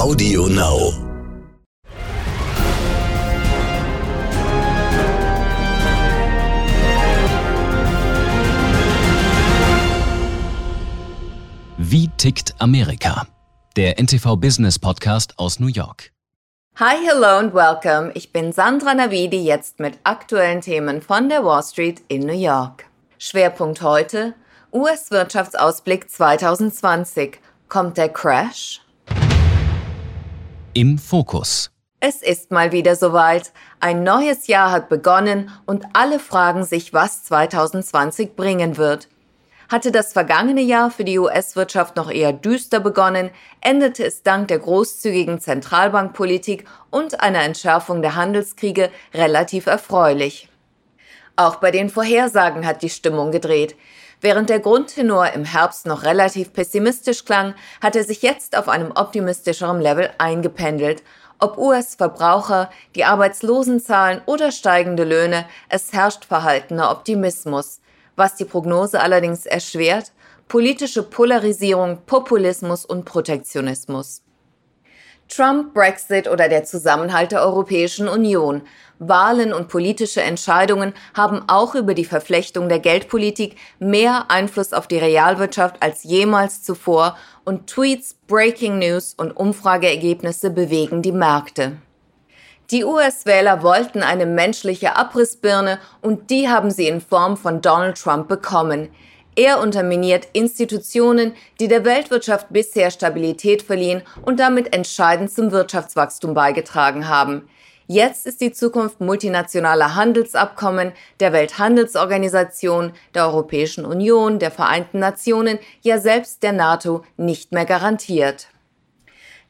Audio Now. Wie tickt Amerika? Der NTV Business Podcast aus New York. Hi, hello and welcome. Ich bin Sandra Navidi jetzt mit aktuellen Themen von der Wall Street in New York. Schwerpunkt heute US-Wirtschaftsausblick 2020. Kommt der Crash? Im Fokus. Es ist mal wieder soweit. Ein neues Jahr hat begonnen und alle fragen sich, was 2020 bringen wird. Hatte das vergangene Jahr für die US-Wirtschaft noch eher düster begonnen, endete es dank der großzügigen Zentralbankpolitik und einer Entschärfung der Handelskriege relativ erfreulich. Auch bei den Vorhersagen hat die Stimmung gedreht. Während der Grundtenor im Herbst noch relativ pessimistisch klang, hat er sich jetzt auf einem optimistischeren Level eingependelt. Ob US-Verbraucher, die Arbeitslosenzahlen oder steigende Löhne, es herrscht verhaltener Optimismus. Was die Prognose allerdings erschwert, politische Polarisierung, Populismus und Protektionismus. Trump, Brexit oder der Zusammenhalt der Europäischen Union. Wahlen und politische Entscheidungen haben auch über die Verflechtung der Geldpolitik mehr Einfluss auf die Realwirtschaft als jemals zuvor und Tweets, Breaking News und Umfrageergebnisse bewegen die Märkte. Die US-Wähler wollten eine menschliche Abrissbirne und die haben sie in Form von Donald Trump bekommen. Er unterminiert Institutionen, die der Weltwirtschaft bisher Stabilität verliehen und damit entscheidend zum Wirtschaftswachstum beigetragen haben. Jetzt ist die Zukunft multinationaler Handelsabkommen, der Welthandelsorganisation, der Europäischen Union, der Vereinten Nationen, ja selbst der NATO nicht mehr garantiert.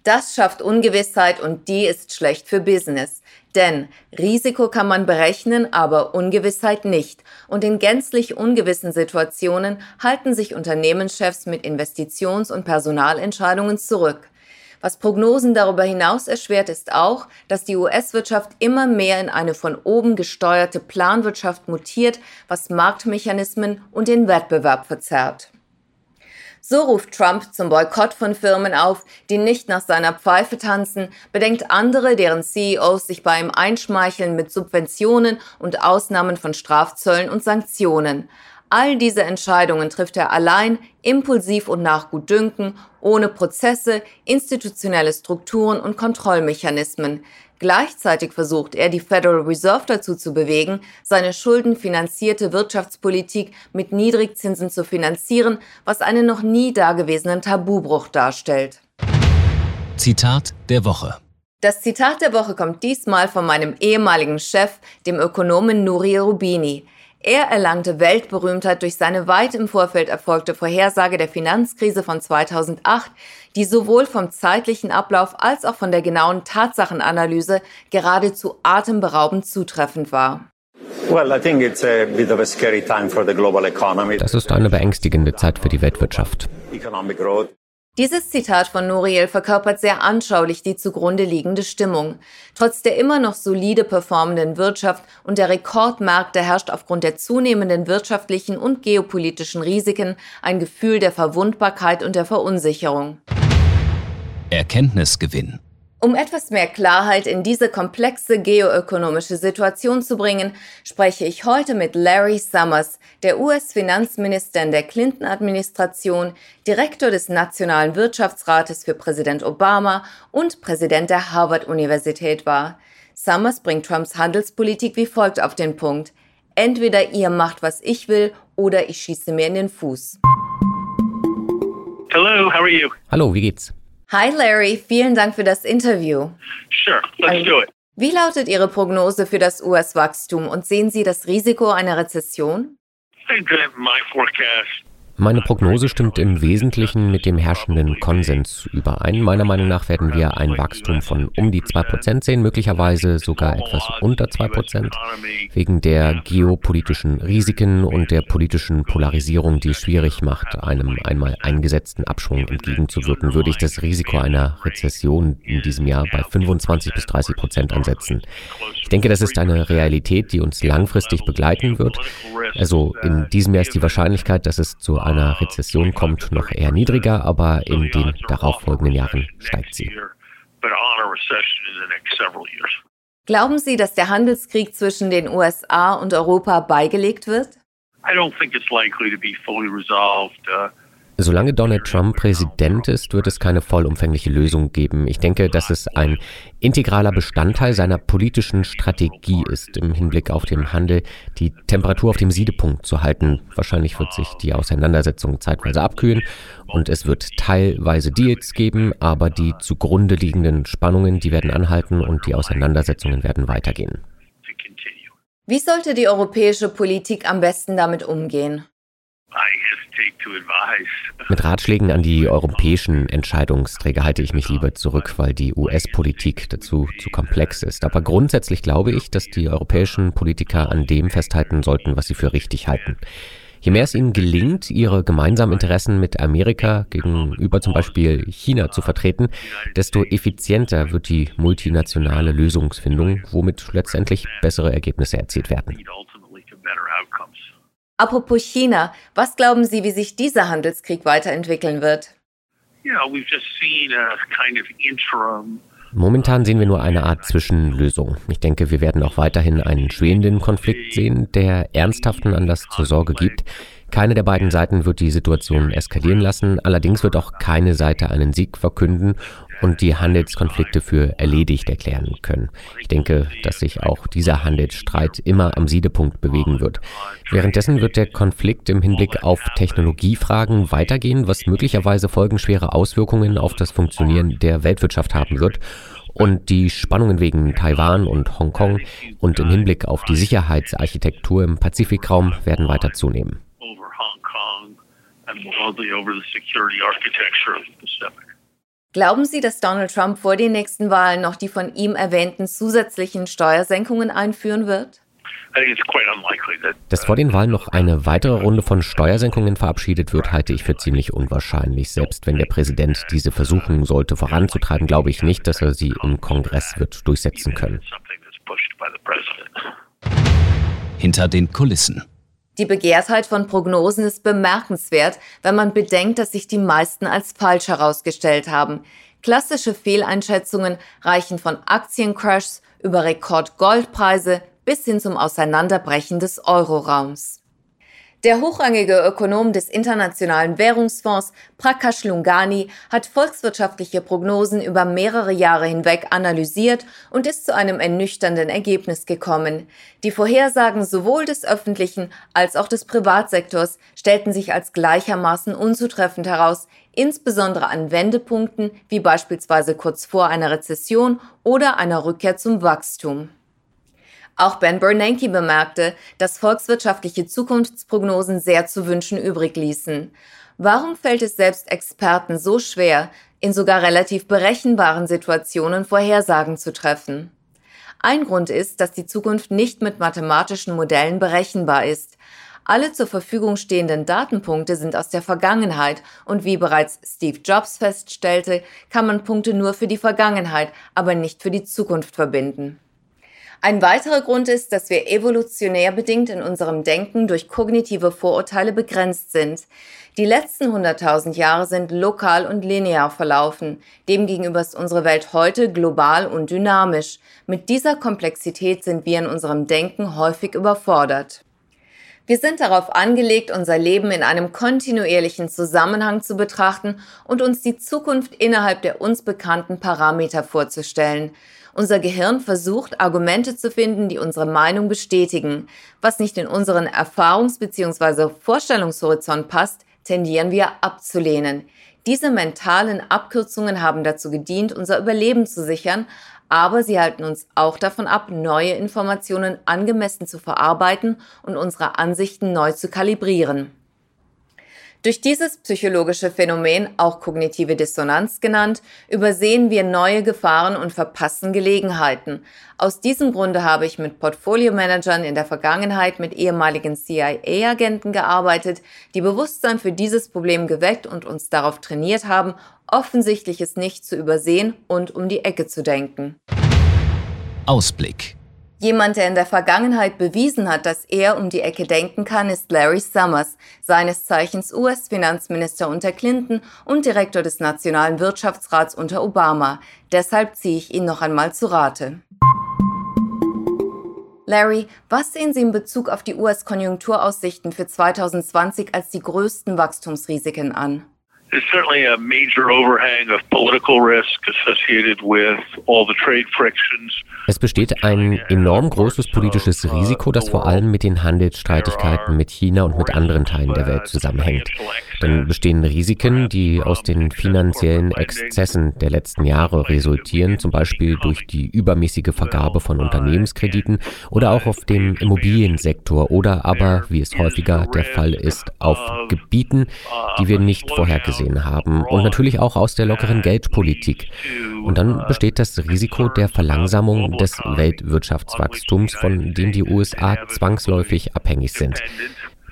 Das schafft Ungewissheit und die ist schlecht für Business. Denn Risiko kann man berechnen, aber Ungewissheit nicht. Und in gänzlich ungewissen Situationen halten sich Unternehmenschefs mit Investitions- und Personalentscheidungen zurück. Was Prognosen darüber hinaus erschwert, ist auch, dass die US-Wirtschaft immer mehr in eine von oben gesteuerte Planwirtschaft mutiert, was Marktmechanismen und den Wettbewerb verzerrt. So ruft Trump zum Boykott von Firmen auf, die nicht nach seiner Pfeife tanzen, bedenkt andere, deren CEOs sich bei ihm einschmeicheln mit Subventionen und Ausnahmen von Strafzöllen und Sanktionen. All diese Entscheidungen trifft er allein, impulsiv und nach Gutdünken, ohne Prozesse, institutionelle Strukturen und Kontrollmechanismen. Gleichzeitig versucht er, die Federal Reserve dazu zu bewegen, seine schuldenfinanzierte Wirtschaftspolitik mit Niedrigzinsen zu finanzieren, was einen noch nie dagewesenen Tabubruch darstellt. Zitat der Woche. Das Zitat der Woche kommt diesmal von meinem ehemaligen Chef, dem Ökonomen Nuri Rubini. Er erlangte Weltberühmtheit durch seine weit im Vorfeld erfolgte Vorhersage der Finanzkrise von 2008, die sowohl vom zeitlichen Ablauf als auch von der genauen Tatsachenanalyse geradezu atemberaubend zutreffend war. Das ist eine beängstigende Zeit für die Weltwirtschaft. Dieses Zitat von Noriel verkörpert sehr anschaulich die zugrunde liegende Stimmung. Trotz der immer noch solide performenden Wirtschaft und der Rekordmärkte herrscht aufgrund der zunehmenden wirtschaftlichen und geopolitischen Risiken ein Gefühl der Verwundbarkeit und der Verunsicherung. Erkenntnisgewinn. Um etwas mehr Klarheit in diese komplexe geoökonomische Situation zu bringen, spreche ich heute mit Larry Summers, der US-Finanzminister in der Clinton-Administration, Direktor des Nationalen Wirtschaftsrates für Präsident Obama und Präsident der Harvard-Universität war. Summers bringt Trumps Handelspolitik wie folgt auf den Punkt. Entweder ihr macht, was ich will, oder ich schieße mir in den Fuß. Hello, how are you? Hallo, wie geht's? Hi Larry, vielen Dank für das Interview. Sure, let's do it. Wie lautet Ihre Prognose für das US-Wachstum und sehen Sie das Risiko einer Rezession? My forecast Meine Prognose stimmt im Wesentlichen mit dem herrschenden Konsens überein. Meiner Meinung nach werden wir ein Wachstum von um die 2% sehen, möglicherweise sogar etwas unter 2%, wegen der geopolitischen Risiken und der politischen Polarisierung, die es schwierig macht, einem einmal eingesetzten Abschwung entgegenzuwirken, würde ich das Risiko einer Rezession in diesem Jahr bei 25 bis 30 Prozent ansetzen. Ich denke, das ist eine Realität, die uns langfristig begleiten wird. Also in diesem Jahr ist die Wahrscheinlichkeit, dass es zu einer Rezession kommt, noch eher niedriger, aber in den darauffolgenden Jahren steigt sie. Glauben Sie, dass der Handelskrieg zwischen den USA und Europa beigelegt wird? I don't think it's likely to be fully resolved. Uh, Solange Donald Trump Präsident ist, wird es keine vollumfängliche Lösung geben. Ich denke, dass es ein integraler Bestandteil seiner politischen Strategie ist, im Hinblick auf den Handel die Temperatur auf dem Siedepunkt zu halten. Wahrscheinlich wird sich die Auseinandersetzung zeitweise abkühlen und es wird teilweise Deals geben, aber die zugrunde liegenden Spannungen, die werden anhalten und die Auseinandersetzungen werden weitergehen. Wie sollte die europäische Politik am besten damit umgehen? Mit Ratschlägen an die europäischen Entscheidungsträger halte ich mich lieber zurück, weil die US-Politik dazu zu komplex ist. Aber grundsätzlich glaube ich, dass die europäischen Politiker an dem festhalten sollten, was sie für richtig halten. Je mehr es ihnen gelingt, ihre gemeinsamen Interessen mit Amerika gegenüber zum Beispiel China zu vertreten, desto effizienter wird die multinationale Lösungsfindung, womit letztendlich bessere Ergebnisse erzielt werden. Apropos China, was glauben Sie, wie sich dieser Handelskrieg weiterentwickeln wird? Momentan sehen wir nur eine Art Zwischenlösung. Ich denke, wir werden auch weiterhin einen schwelenden Konflikt sehen, der ernsthaften Anlass zur Sorge gibt. Keine der beiden Seiten wird die Situation eskalieren lassen, allerdings wird auch keine Seite einen Sieg verkünden und die Handelskonflikte für erledigt erklären können. Ich denke, dass sich auch dieser Handelsstreit immer am Siedepunkt bewegen wird. Währenddessen wird der Konflikt im Hinblick auf Technologiefragen weitergehen, was möglicherweise folgenschwere Auswirkungen auf das Funktionieren der Weltwirtschaft haben wird. Und die Spannungen wegen Taiwan und Hongkong und im Hinblick auf die Sicherheitsarchitektur im Pazifikraum werden weiter zunehmen. Glauben Sie, dass Donald Trump vor den nächsten Wahlen noch die von ihm erwähnten zusätzlichen Steuersenkungen einführen wird? Dass vor den Wahlen noch eine weitere Runde von Steuersenkungen verabschiedet wird, halte ich für ziemlich unwahrscheinlich. Selbst wenn der Präsident diese versuchen sollte voranzutreiben, glaube ich nicht, dass er sie im Kongress wird durchsetzen können. Hinter den Kulissen. Die Begehrtheit von Prognosen ist bemerkenswert, wenn man bedenkt, dass sich die meisten als falsch herausgestellt haben. Klassische Fehleinschätzungen reichen von Aktiencrashs über Rekordgoldpreise bis hin zum Auseinanderbrechen des Euroraums. Der hochrangige Ökonom des Internationalen Währungsfonds Prakash Lungani hat volkswirtschaftliche Prognosen über mehrere Jahre hinweg analysiert und ist zu einem ernüchternden Ergebnis gekommen. Die Vorhersagen sowohl des öffentlichen als auch des Privatsektors stellten sich als gleichermaßen unzutreffend heraus, insbesondere an Wendepunkten wie beispielsweise kurz vor einer Rezession oder einer Rückkehr zum Wachstum. Auch Ben Bernanke bemerkte, dass volkswirtschaftliche Zukunftsprognosen sehr zu wünschen übrig ließen. Warum fällt es selbst Experten so schwer, in sogar relativ berechenbaren Situationen Vorhersagen zu treffen? Ein Grund ist, dass die Zukunft nicht mit mathematischen Modellen berechenbar ist. Alle zur Verfügung stehenden Datenpunkte sind aus der Vergangenheit und wie bereits Steve Jobs feststellte, kann man Punkte nur für die Vergangenheit, aber nicht für die Zukunft verbinden. Ein weiterer Grund ist, dass wir evolutionär bedingt in unserem Denken durch kognitive Vorurteile begrenzt sind. Die letzten 100.000 Jahre sind lokal und linear verlaufen. Demgegenüber ist unsere Welt heute global und dynamisch. Mit dieser Komplexität sind wir in unserem Denken häufig überfordert. Wir sind darauf angelegt, unser Leben in einem kontinuierlichen Zusammenhang zu betrachten und uns die Zukunft innerhalb der uns bekannten Parameter vorzustellen. Unser Gehirn versucht, Argumente zu finden, die unsere Meinung bestätigen. Was nicht in unseren Erfahrungs- bzw. Vorstellungshorizont passt, tendieren wir abzulehnen. Diese mentalen Abkürzungen haben dazu gedient, unser Überleben zu sichern, aber sie halten uns auch davon ab, neue Informationen angemessen zu verarbeiten und unsere Ansichten neu zu kalibrieren. Durch dieses psychologische Phänomen, auch kognitive Dissonanz genannt, übersehen wir neue Gefahren und verpassen Gelegenheiten. Aus diesem Grunde habe ich mit Portfolio-Managern in der Vergangenheit mit ehemaligen CIA-Agenten gearbeitet, die Bewusstsein für dieses Problem geweckt und uns darauf trainiert haben, Offensichtliches nicht zu übersehen und um die Ecke zu denken. Ausblick Jemand, der in der Vergangenheit bewiesen hat, dass er um die Ecke denken kann, ist Larry Summers, seines Zeichens US-Finanzminister unter Clinton und Direktor des Nationalen Wirtschaftsrats unter Obama. Deshalb ziehe ich ihn noch einmal zu Rate. Larry, was sehen Sie in Bezug auf die US-Konjunkturaussichten für 2020 als die größten Wachstumsrisiken an? There's certainly a major overhang of political risk associated with all the trade frictions. Es besteht ein enorm großes politisches Risiko, das vor allem mit den Handelsstreitigkeiten mit China und mit anderen Teilen der Welt zusammenhängt. Dann bestehen Risiken, die aus den finanziellen Exzessen der letzten Jahre resultieren, zum Beispiel durch die übermäßige Vergabe von Unternehmenskrediten oder auch auf dem Immobiliensektor oder aber, wie es häufiger der Fall ist, auf Gebieten, die wir nicht vorhergesehen gesehen haben und natürlich auch aus der lockeren Geldpolitik. Und dann besteht das Risiko der Verlangsamung des Weltwirtschaftswachstums, von dem die USA zwangsläufig abhängig sind.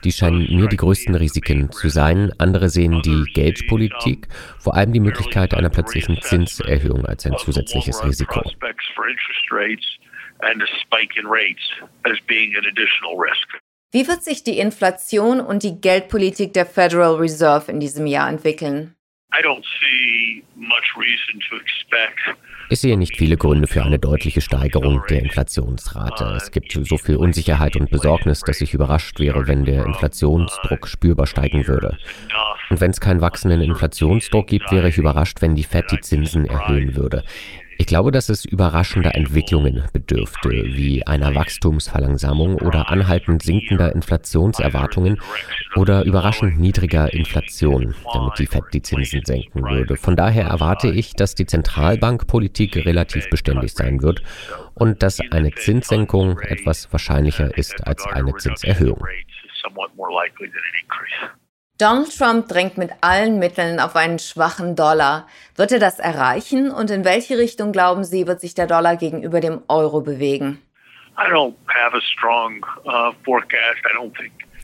Die scheinen mir die größten Risiken zu sein. Andere sehen die Geldpolitik, vor allem die Möglichkeit einer plötzlichen Zinserhöhung als ein zusätzliches Risiko. Wie wird sich die Inflation und die Geldpolitik der Federal Reserve in diesem Jahr entwickeln? Ich sehe nicht viele Gründe für eine deutliche Steigerung der Inflationsrate. Es gibt so viel Unsicherheit und Besorgnis, dass ich überrascht wäre, wenn der Inflationsdruck spürbar steigen würde. Und wenn es keinen wachsenden Inflationsdruck gibt, wäre ich überrascht, wenn die Fed die Zinsen erhöhen würde. Ich glaube, dass es überraschender Entwicklungen bedürfte, wie einer Wachstumsverlangsamung oder anhaltend sinkender Inflationserwartungen oder überraschend niedriger Inflation, damit die Fed die Zinsen senken würde. Von daher erwarte ich, dass die Zentralbankpolitik relativ beständig sein wird und dass eine Zinssenkung etwas wahrscheinlicher ist als eine Zinserhöhung. Donald Trump drängt mit allen Mitteln auf einen schwachen Dollar. Wird er das erreichen und in welche Richtung glauben Sie, wird sich der Dollar gegenüber dem Euro bewegen? Uh,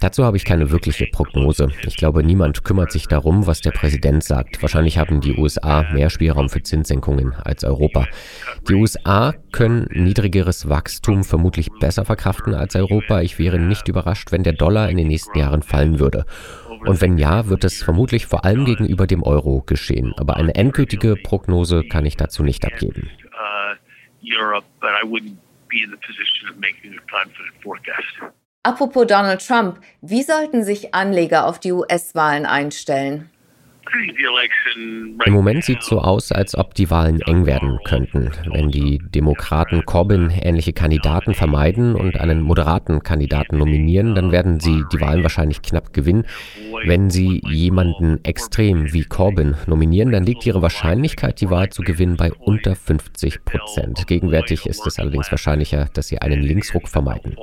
Dazu habe ich keine wirkliche Prognose. Ich glaube, niemand kümmert sich darum, was der Präsident sagt. Wahrscheinlich haben die USA mehr Spielraum für Zinssenkungen als Europa. Die USA können niedrigeres Wachstum vermutlich besser verkraften als Europa. Ich wäre nicht überrascht, wenn der Dollar in den nächsten Jahren fallen würde. Und wenn ja, wird es vermutlich vor allem gegenüber dem Euro geschehen. Aber eine endgültige Prognose kann ich dazu nicht abgeben. Apropos Donald Trump, wie sollten sich Anleger auf die US-Wahlen einstellen? Im Moment sieht es so aus, als ob die Wahlen eng werden könnten. Wenn die Demokraten Corbyn ähnliche Kandidaten vermeiden und einen moderaten Kandidaten nominieren, dann werden sie die Wahlen wahrscheinlich knapp gewinnen. Wenn sie jemanden extrem wie Corbyn nominieren, dann liegt ihre Wahrscheinlichkeit, die Wahl zu gewinnen, bei unter 50 Prozent. Gegenwärtig ist es allerdings wahrscheinlicher, dass sie einen Linksruck vermeiden.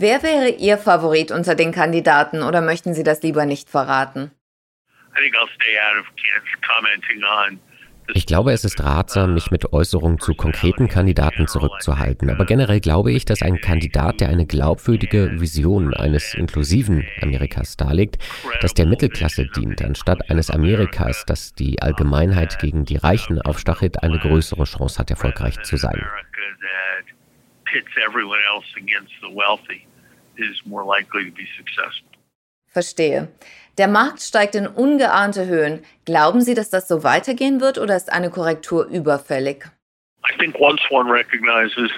Wer wäre Ihr Favorit unter den Kandidaten oder möchten Sie das lieber nicht verraten? Ich glaube, es ist ratsam, mich mit Äußerungen zu konkreten Kandidaten zurückzuhalten. Aber generell glaube ich, dass ein Kandidat, der eine glaubwürdige Vision eines inklusiven Amerikas darlegt, das der Mittelklasse dient, anstatt eines Amerikas, das die Allgemeinheit gegen die Reichen aufstachelt, eine größere Chance hat, erfolgreich zu sein pits everyone else against the wealthy is more likely to be successful. Verstehe. Der Markt steigt in ungeahnte Höhen. Glauben Sie, dass das so weitergehen wird oder ist eine Korrektur überfällig? I think once one recognizes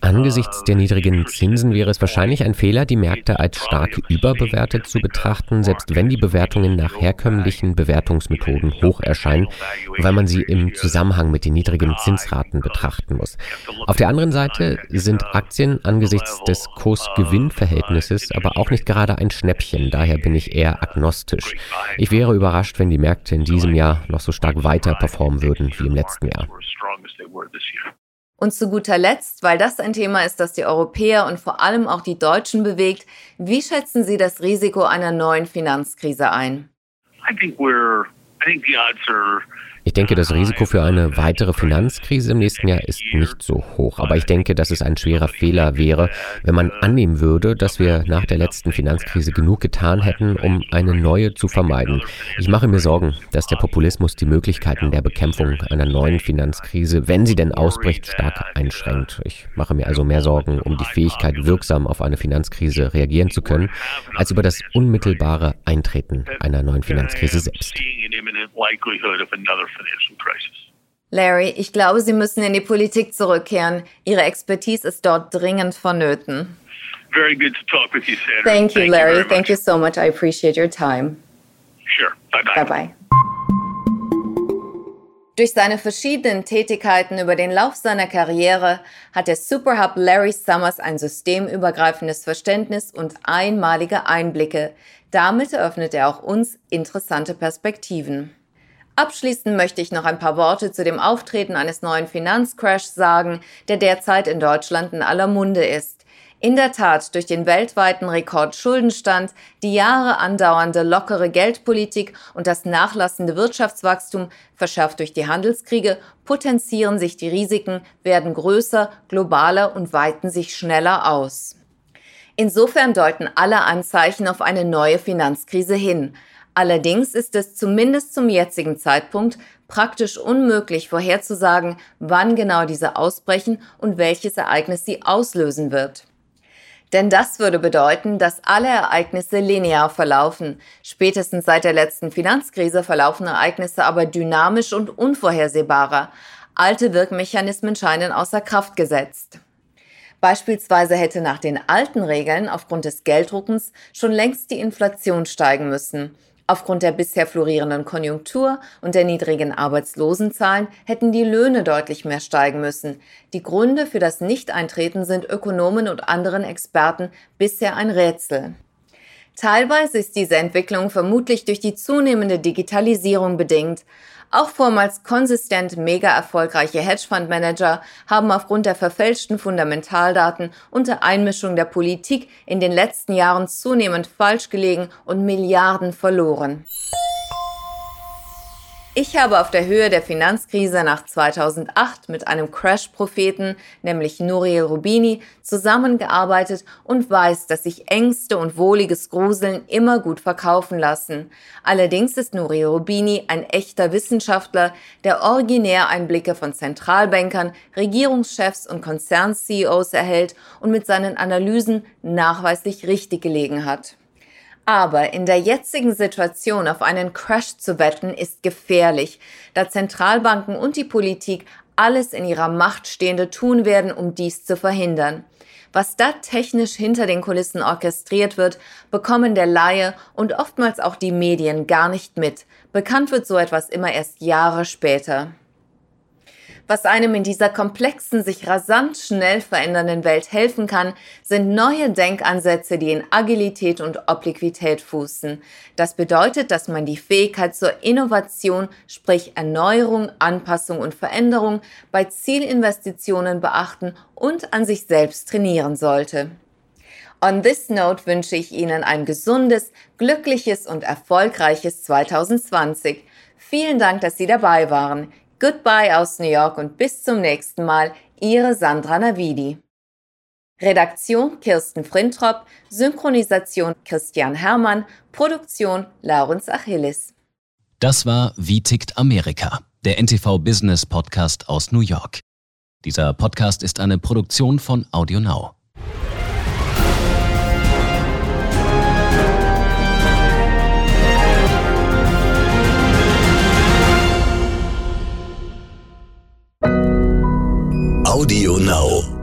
Angesichts der niedrigen Zinsen wäre es wahrscheinlich ein Fehler, die Märkte als stark überbewertet zu betrachten, selbst wenn die Bewertungen nach herkömmlichen Bewertungsmethoden hoch erscheinen, weil man sie im Zusammenhang mit den niedrigen Zinsraten betrachten muss. Auf der anderen Seite sind Aktien angesichts des Kurs-Gewinn-Verhältnisses aber auch nicht gerade ein Schnäppchen, daher bin ich eher agnostisch. Ich wäre überrascht, wenn die Märkte in diesem Jahr noch so stark weiter performen würden wie im letzten Jahr. Und zu guter Letzt, weil das ein Thema ist, das die Europäer und vor allem auch die Deutschen bewegt, wie schätzen Sie das Risiko einer neuen Finanzkrise ein? I think we're, I think the odds are Ich denke, das Risiko für eine weitere Finanzkrise im nächsten Jahr ist nicht so hoch. Aber ich denke, dass es ein schwerer Fehler wäre, wenn man annehmen würde, dass wir nach der letzten Finanzkrise genug getan hätten, um eine neue zu vermeiden. Ich mache mir Sorgen, dass der Populismus die Möglichkeiten der Bekämpfung einer neuen Finanzkrise, wenn sie denn ausbricht, stark einschränkt. Ich mache mir also mehr Sorgen um die Fähigkeit, wirksam auf eine Finanzkrise reagieren zu können, als über das unmittelbare Eintreten einer neuen Finanzkrise selbst. Larry, ich glaube, Sie müssen in die Politik zurückkehren. Ihre Expertise ist dort dringend vonnöten. Very good to talk with you, Sandra. Thank you, Larry. You Thank you so much. I appreciate your time. Sure. Bye-bye. Bye-bye. Durch seine verschiedenen Tätigkeiten über den Lauf seiner Karriere hat der Superhub Larry Summers ein systemübergreifendes Verständnis und einmalige Einblicke. Damit eröffnet er auch uns interessante Perspektiven. Abschließend möchte ich noch ein paar Worte zu dem Auftreten eines neuen Finanzcrashs sagen, der derzeit in Deutschland in aller Munde ist. In der Tat, durch den weltweiten Rekordschuldenstand, die Jahre andauernde lockere Geldpolitik und das nachlassende Wirtschaftswachstum, verschärft durch die Handelskriege, potenzieren sich die Risiken, werden größer, globaler und weiten sich schneller aus. Insofern deuten alle Anzeichen auf eine neue Finanzkrise hin. Allerdings ist es zumindest zum jetzigen Zeitpunkt praktisch unmöglich vorherzusagen, wann genau diese ausbrechen und welches Ereignis sie auslösen wird. Denn das würde bedeuten, dass alle Ereignisse linear verlaufen. Spätestens seit der letzten Finanzkrise verlaufen Ereignisse aber dynamisch und unvorhersehbarer. Alte Wirkmechanismen scheinen außer Kraft gesetzt. Beispielsweise hätte nach den alten Regeln aufgrund des Gelddruckens schon längst die Inflation steigen müssen. Aufgrund der bisher florierenden Konjunktur und der niedrigen Arbeitslosenzahlen hätten die Löhne deutlich mehr steigen müssen. Die Gründe für das Nichteintreten sind Ökonomen und anderen Experten bisher ein Rätsel. Teilweise ist diese Entwicklung vermutlich durch die zunehmende Digitalisierung bedingt. Auch vormals konsistent mega erfolgreiche Hedgefondsmanager haben aufgrund der verfälschten Fundamentaldaten und der Einmischung der Politik in den letzten Jahren zunehmend falsch gelegen und Milliarden verloren. Ich habe auf der Höhe der Finanzkrise nach 2008 mit einem Crash-Propheten, nämlich Nouriel Rubini, zusammengearbeitet und weiß, dass sich Ängste und wohliges Gruseln immer gut verkaufen lassen. Allerdings ist Nouriel Rubini ein echter Wissenschaftler, der originär Einblicke von Zentralbankern, Regierungschefs und Konzern-CEOs erhält und mit seinen Analysen nachweislich richtig gelegen hat. Aber in der jetzigen Situation auf einen Crash zu wetten, ist gefährlich, da Zentralbanken und die Politik alles in ihrer Macht Stehende tun werden, um dies zu verhindern. Was da technisch hinter den Kulissen orchestriert wird, bekommen der Laie und oftmals auch die Medien gar nicht mit. Bekannt wird so etwas immer erst Jahre später. Was einem in dieser komplexen, sich rasant schnell verändernden Welt helfen kann, sind neue Denkansätze, die in Agilität und Obliquität fußen. Das bedeutet, dass man die Fähigkeit zur Innovation, sprich Erneuerung, Anpassung und Veränderung bei Zielinvestitionen beachten und an sich selbst trainieren sollte. On this note wünsche ich Ihnen ein gesundes, glückliches und erfolgreiches 2020. Vielen Dank, dass Sie dabei waren. Goodbye aus New York und bis zum nächsten Mal, Ihre Sandra Navidi. Redaktion Kirsten Frintrop, Synchronisation Christian Hermann, Produktion Laurens Achilles. Das war Wie tickt Amerika, der NTV Business Podcast aus New York. Dieser Podcast ist eine Produktion von AudioNow. Audio Now.